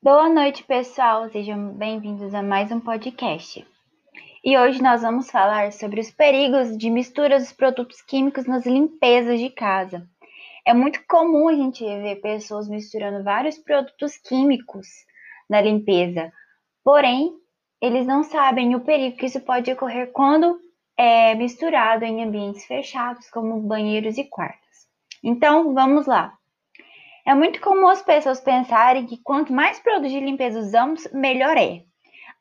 Boa noite, pessoal. Sejam bem-vindos a mais um podcast. E hoje nós vamos falar sobre os perigos de misturas dos produtos químicos nas limpezas de casa. É muito comum a gente ver pessoas misturando vários produtos químicos na limpeza, porém, eles não sabem o perigo que isso pode ocorrer quando é misturado em ambientes fechados, como banheiros e quartos. Então, vamos lá. É muito comum as pessoas pensarem que quanto mais produtos de limpeza usamos, melhor é.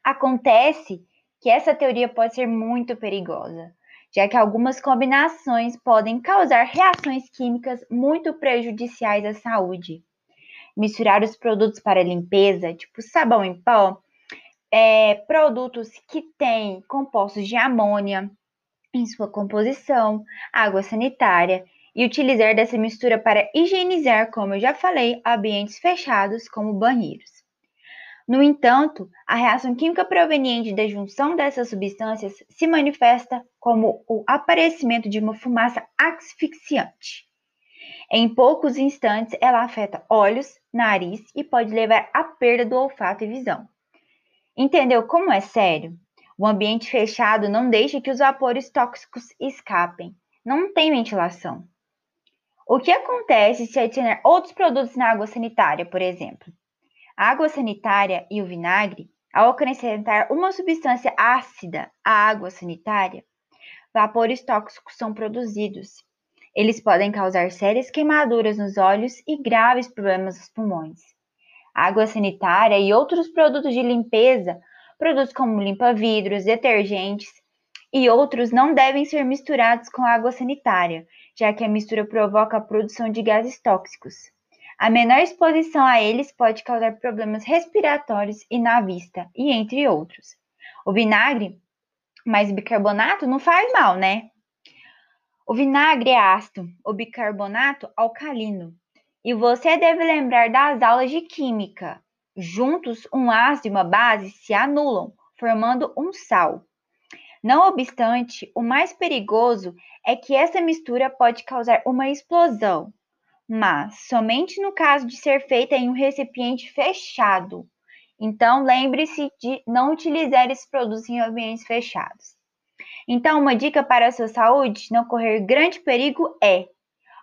Acontece que essa teoria pode ser muito perigosa, já que algumas combinações podem causar reações químicas muito prejudiciais à saúde. Misturar os produtos para limpeza, tipo sabão em pó, é, produtos que têm compostos de amônia em sua composição, água sanitária e utilizar dessa mistura para higienizar, como eu já falei, ambientes fechados, como banheiros. No entanto, a reação química proveniente da junção dessas substâncias se manifesta como o aparecimento de uma fumaça asfixiante. Em poucos instantes, ela afeta olhos, nariz e pode levar à perda do olfato e visão. Entendeu como é sério? O ambiente fechado não deixa que os vapores tóxicos escapem. Não tem ventilação. O que acontece se adicionar outros produtos na água sanitária, por exemplo? A água sanitária e o vinagre, ao acrescentar uma substância ácida à água sanitária, vapores tóxicos são produzidos. Eles podem causar sérias queimaduras nos olhos e graves problemas nos pulmões. A água sanitária e outros produtos de limpeza, produtos como limpa-vidros, detergentes e outros, não devem ser misturados com água sanitária, já que a mistura provoca a produção de gases tóxicos. A menor exposição a eles pode causar problemas respiratórios e na vista, e entre outros. O vinagre mais bicarbonato não faz mal, né? O vinagre é ácido, o bicarbonato alcalino. E você deve lembrar das aulas de química. Juntos, um ácido e uma base se anulam, formando um sal. Não obstante, o mais perigoso é que essa mistura pode causar uma explosão, mas somente no caso de ser feita em um recipiente fechado. Então, lembre-se de não utilizar esses produtos em ambientes fechados. Então, uma dica para a sua saúde não correr grande perigo é: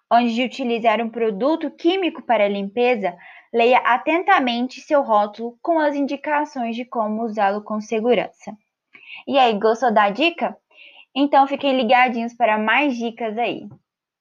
antes de utilizar um produto químico para limpeza, leia atentamente seu rótulo com as indicações de como usá-lo com segurança. E aí, gostou da dica? Então fiquem ligadinhos para mais dicas aí.